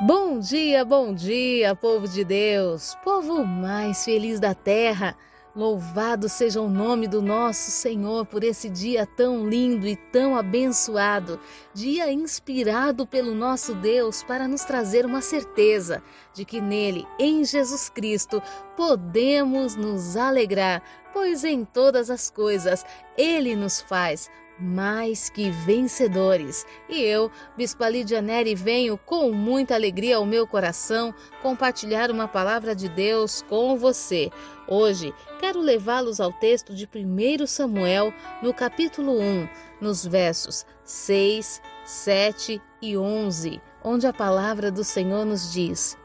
Bom dia, bom dia, povo de Deus, povo mais feliz da terra. Louvado seja o nome do nosso Senhor por esse dia tão lindo e tão abençoado, dia inspirado pelo nosso Deus para nos trazer uma certeza de que nele, em Jesus Cristo, podemos nos alegrar, pois em todas as coisas ele nos faz mais que vencedores. E eu, Bispa Lídia Neri, venho com muita alegria ao meu coração compartilhar uma palavra de Deus com você. Hoje quero levá-los ao texto de 1 Samuel, no capítulo 1, nos versos 6, 7 e 11, onde a palavra do Senhor nos diz: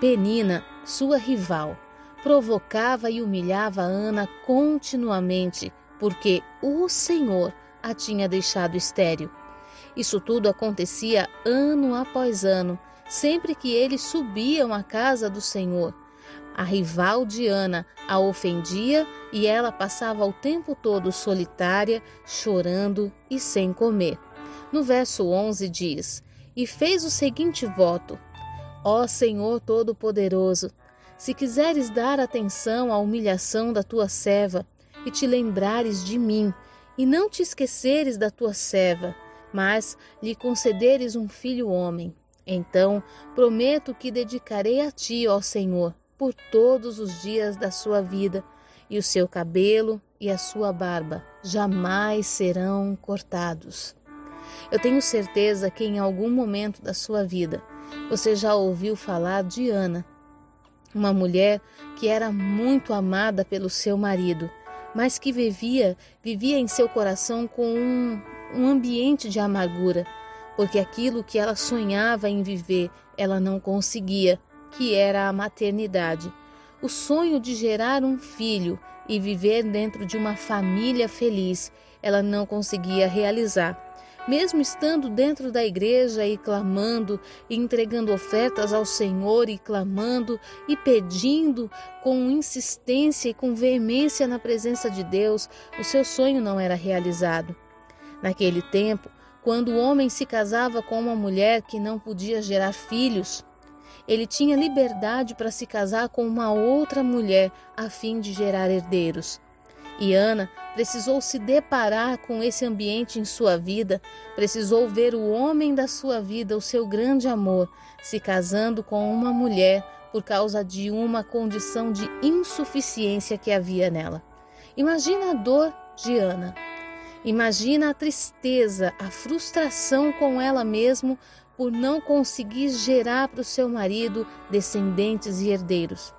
Penina, sua rival, provocava e humilhava Ana continuamente, porque o Senhor a tinha deixado estéril. Isso tudo acontecia ano após ano, sempre que eles subiam à casa do Senhor. A rival de Ana a ofendia e ela passava o tempo todo solitária, chorando e sem comer. No verso 11 diz: E fez o seguinte voto: Ó Senhor Todo-Poderoso, se quiseres dar atenção à humilhação da tua serva e te lembrares de mim e não te esqueceres da tua serva, mas lhe concederes um filho homem. Então prometo que dedicarei a ti, ó Senhor, por todos os dias da sua vida, e o seu cabelo e a sua barba jamais serão cortados. Eu tenho certeza que em algum momento da sua vida você já ouviu falar de Ana, uma mulher que era muito amada pelo seu marido mas que vivia, vivia em seu coração com um, um ambiente de amargura, porque aquilo que ela sonhava em viver, ela não conseguia, que era a maternidade. O sonho de gerar um filho e viver dentro de uma família feliz, ela não conseguia realizar mesmo estando dentro da igreja e clamando, e entregando ofertas ao Senhor e clamando e pedindo com insistência e com veemência na presença de Deus, o seu sonho não era realizado. Naquele tempo, quando o homem se casava com uma mulher que não podia gerar filhos, ele tinha liberdade para se casar com uma outra mulher a fim de gerar herdeiros. E Ana precisou se deparar com esse ambiente em sua vida, precisou ver o homem da sua vida, o seu grande amor, se casando com uma mulher por causa de uma condição de insuficiência que havia nela. Imagina a dor de Ana. Imagina a tristeza, a frustração com ela mesma por não conseguir gerar para o seu marido descendentes e herdeiros.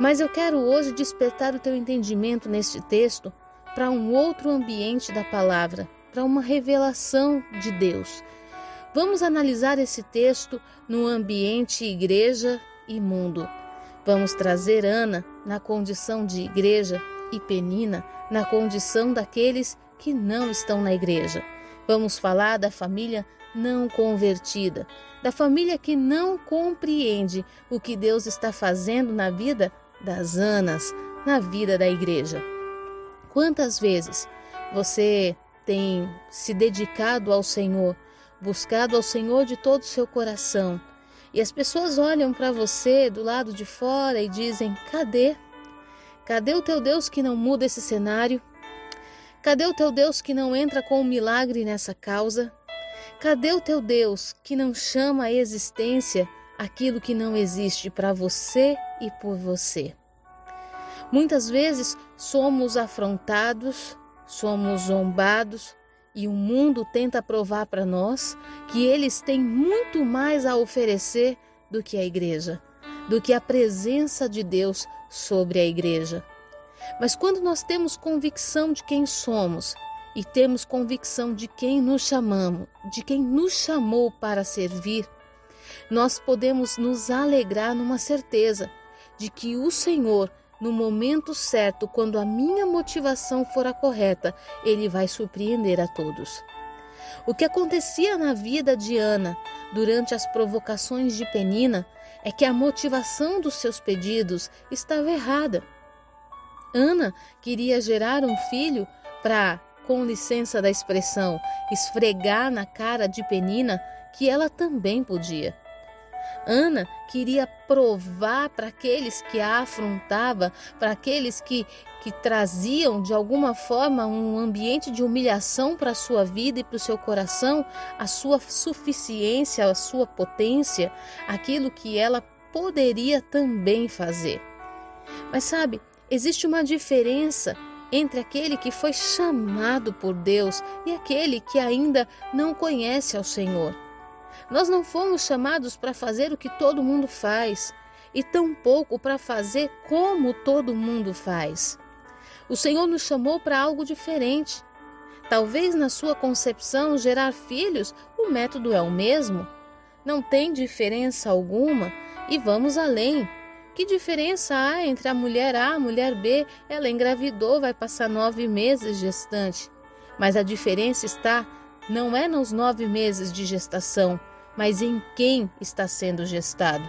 Mas eu quero hoje despertar o teu entendimento neste texto para um outro ambiente da palavra, para uma revelação de Deus. Vamos analisar esse texto no ambiente igreja e mundo. Vamos trazer Ana na condição de igreja e Penina na condição daqueles que não estão na igreja. Vamos falar da família não convertida, da família que não compreende o que Deus está fazendo na vida das Anas na vida da igreja. Quantas vezes você tem se dedicado ao Senhor, buscado ao Senhor de todo o seu coração, e as pessoas olham para você do lado de fora e dizem: cadê? Cadê o teu Deus que não muda esse cenário? Cadê o teu Deus que não entra com um milagre nessa causa? Cadê o teu Deus que não chama à existência aquilo que não existe para você e por você. Muitas vezes somos afrontados, somos zombados e o mundo tenta provar para nós que eles têm muito mais a oferecer do que a igreja, do que a presença de Deus sobre a igreja. Mas quando nós temos convicção de quem somos e temos convicção de quem nos chamamos, de quem nos chamou para servir, nós podemos nos alegrar numa certeza de que o Senhor, no momento certo, quando a minha motivação for a correta, ele vai surpreender a todos. O que acontecia na vida de Ana durante as provocações de Penina é que a motivação dos seus pedidos estava errada. Ana queria gerar um filho para, com licença da expressão, esfregar na cara de Penina que ela também podia. Ana queria provar para aqueles que a afrontava, para aqueles que, que traziam de alguma forma um ambiente de humilhação para a sua vida e para o seu coração, a sua suficiência, a sua potência, aquilo que ela poderia também fazer. Mas sabe, existe uma diferença entre aquele que foi chamado por Deus e aquele que ainda não conhece ao Senhor. Nós não fomos chamados para fazer o que todo mundo faz e tampouco para fazer como todo mundo faz. O Senhor nos chamou para algo diferente. Talvez na sua concepção gerar filhos o método é o mesmo. Não tem diferença alguma e vamos além. Que diferença há entre a mulher A e a mulher B? Ela engravidou, vai passar nove meses gestante. Mas a diferença está não é nos nove meses de gestação, mas em quem está sendo gestado.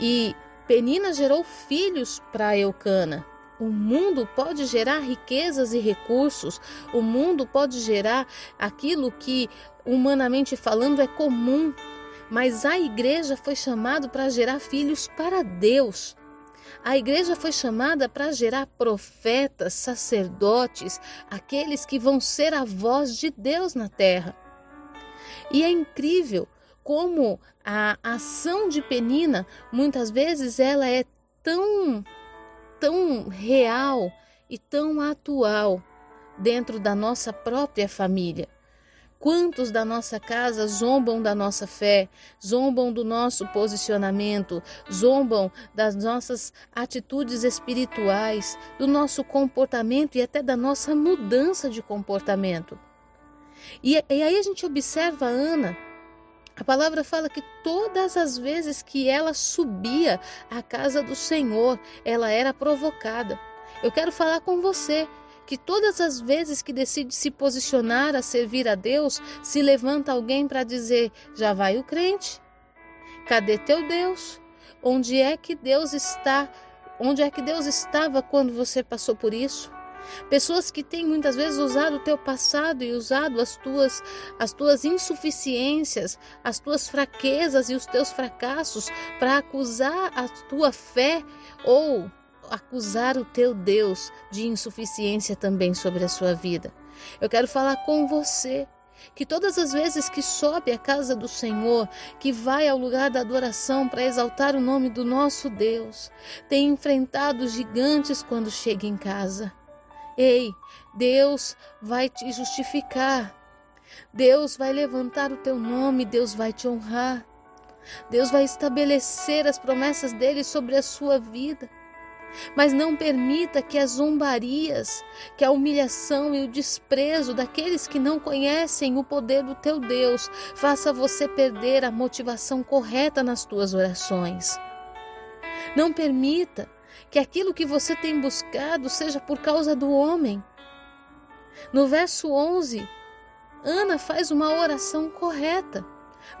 E Penina gerou filhos para Eucana. O mundo pode gerar riquezas e recursos, o mundo pode gerar aquilo que, humanamente falando, é comum, mas a igreja foi chamada para gerar filhos para Deus. A igreja foi chamada para gerar profetas, sacerdotes, aqueles que vão ser a voz de Deus na terra. E é incrível como a ação de Penina, muitas vezes ela é tão tão real e tão atual dentro da nossa própria família. Quantos da nossa casa zombam da nossa fé, zombam do nosso posicionamento, zombam das nossas atitudes espirituais, do nosso comportamento e até da nossa mudança de comportamento. E, e aí a gente observa a Ana. A palavra fala que todas as vezes que ela subia à casa do Senhor, ela era provocada. Eu quero falar com você que todas as vezes que decide se posicionar a servir a Deus, se levanta alguém para dizer: já vai o crente? Cadê teu Deus? Onde é que Deus está? Onde é que Deus estava quando você passou por isso? Pessoas que têm muitas vezes usado o teu passado e usado as tuas as tuas insuficiências, as tuas fraquezas e os teus fracassos para acusar a tua fé ou acusar o teu Deus de insuficiência também sobre a sua vida. Eu quero falar com você que todas as vezes que sobe à casa do Senhor, que vai ao lugar da adoração para exaltar o nome do nosso Deus, tem enfrentado gigantes quando chega em casa. Ei, Deus vai te justificar. Deus vai levantar o teu nome, Deus vai te honrar. Deus vai estabelecer as promessas dele sobre a sua vida. Mas não permita que as zombarias, que a humilhação e o desprezo daqueles que não conhecem o poder do teu Deus faça você perder a motivação correta nas tuas orações. Não permita que aquilo que você tem buscado seja por causa do homem. No verso 11, Ana faz uma oração correta.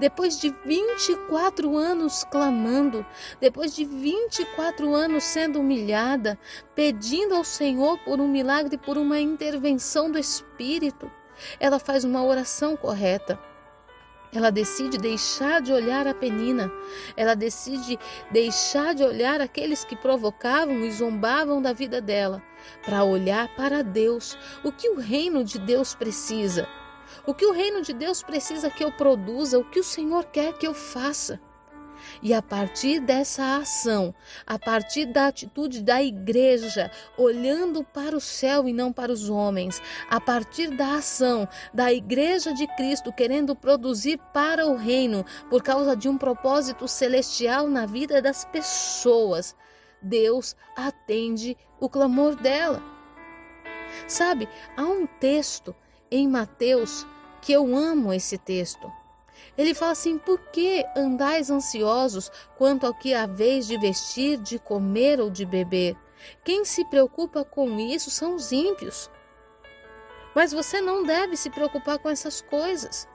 Depois de 24 anos clamando, depois de 24 anos sendo humilhada, pedindo ao Senhor por um milagre, por uma intervenção do Espírito, ela faz uma oração correta. Ela decide deixar de olhar a penina, ela decide deixar de olhar aqueles que provocavam e zombavam da vida dela, para olhar para Deus, o que o reino de Deus precisa. O que o reino de Deus precisa que eu produza, o que o Senhor quer que eu faça. E a partir dessa ação, a partir da atitude da igreja, olhando para o céu e não para os homens, a partir da ação da igreja de Cristo querendo produzir para o reino por causa de um propósito celestial na vida das pessoas, Deus atende o clamor dela. Sabe, há um texto em Mateus que eu amo esse texto. Ele fala assim: Por que andais ansiosos quanto ao que haveis de vestir, de comer ou de beber? Quem se preocupa com isso são os ímpios. Mas você não deve se preocupar com essas coisas.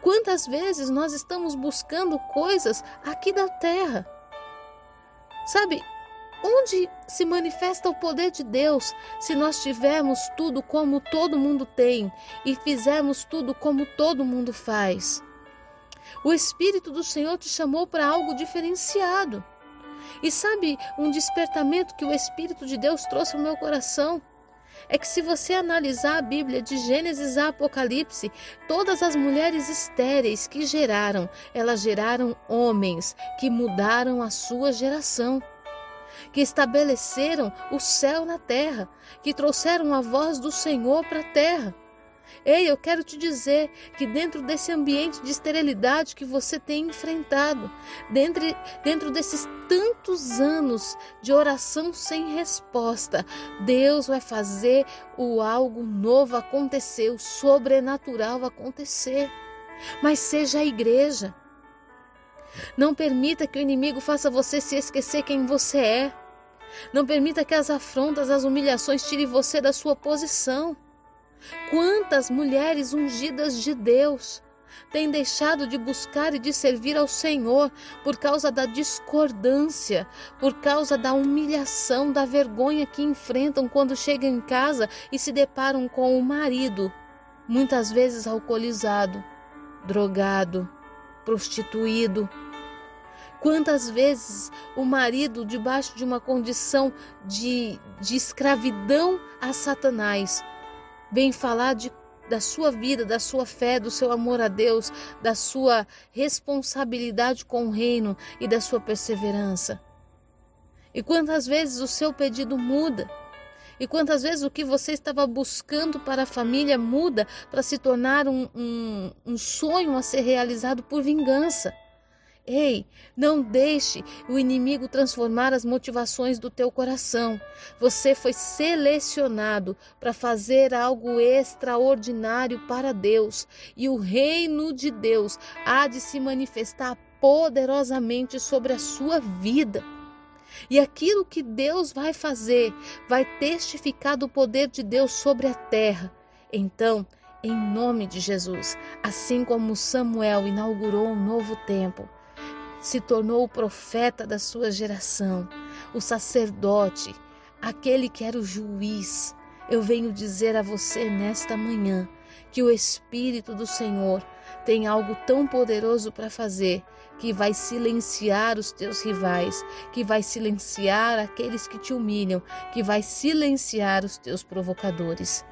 Quantas vezes nós estamos buscando coisas aqui da terra? Sabe, Onde se manifesta o poder de Deus se nós tivermos tudo como todo mundo tem e fizermos tudo como todo mundo faz? O Espírito do Senhor te chamou para algo diferenciado. E sabe um despertamento que o Espírito de Deus trouxe ao meu coração? É que se você analisar a Bíblia de Gênesis a Apocalipse, todas as mulheres estéreis que geraram, elas geraram homens que mudaram a sua geração que estabeleceram o céu na terra, que trouxeram a voz do Senhor para a terra. Ei, eu quero te dizer que dentro desse ambiente de esterilidade que você tem enfrentado, dentro, dentro desses tantos anos de oração sem resposta, Deus vai fazer o algo novo acontecer, o sobrenatural acontecer. Mas seja a igreja. Não permita que o inimigo faça você se esquecer quem você é. Não permita que as afrontas, as humilhações tirem você da sua posição. Quantas mulheres ungidas de Deus têm deixado de buscar e de servir ao Senhor por causa da discordância, por causa da humilhação, da vergonha que enfrentam quando chegam em casa e se deparam com o marido, muitas vezes alcoolizado, drogado, prostituído. Quantas vezes o marido, debaixo de uma condição de, de escravidão a Satanás, vem falar de, da sua vida, da sua fé, do seu amor a Deus, da sua responsabilidade com o reino e da sua perseverança. E quantas vezes o seu pedido muda? E quantas vezes o que você estava buscando para a família muda para se tornar um, um, um sonho a ser realizado por vingança? Ei, não deixe o inimigo transformar as motivações do teu coração. Você foi selecionado para fazer algo extraordinário para Deus, e o reino de Deus há de se manifestar poderosamente sobre a sua vida. E aquilo que Deus vai fazer vai testificar do poder de Deus sobre a terra. Então, em nome de Jesus, assim como Samuel inaugurou um novo tempo, se tornou o profeta da sua geração, o sacerdote, aquele que era o juiz. Eu venho dizer a você nesta manhã que o Espírito do Senhor tem algo tão poderoso para fazer que vai silenciar os teus rivais, que vai silenciar aqueles que te humilham, que vai silenciar os teus provocadores.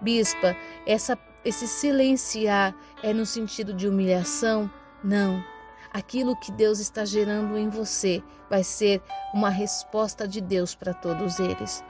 Bispa, essa, esse silenciar é no sentido de humilhação? Não aquilo que Deus está gerando em você vai ser uma resposta de Deus para todos eles.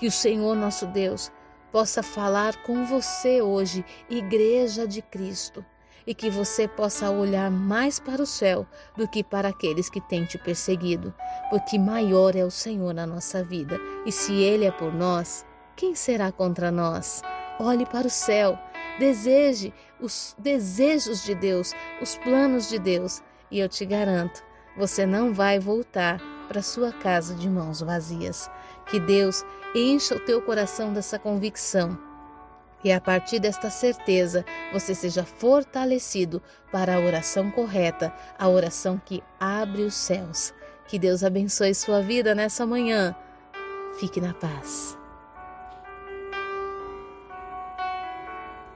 Que o Senhor nosso Deus possa falar com você hoje, Igreja de Cristo, e que você possa olhar mais para o céu do que para aqueles que têm te perseguido, porque maior é o Senhor na nossa vida, e se Ele é por nós, quem será contra nós? Olhe para o céu, deseje os desejos de Deus, os planos de Deus, e eu te garanto, você não vai voltar para sua casa de mãos vazias. Que Deus encha o teu coração dessa convicção e a partir desta certeza você seja fortalecido para a oração correta, a oração que abre os céus. Que Deus abençoe sua vida nessa manhã. Fique na paz.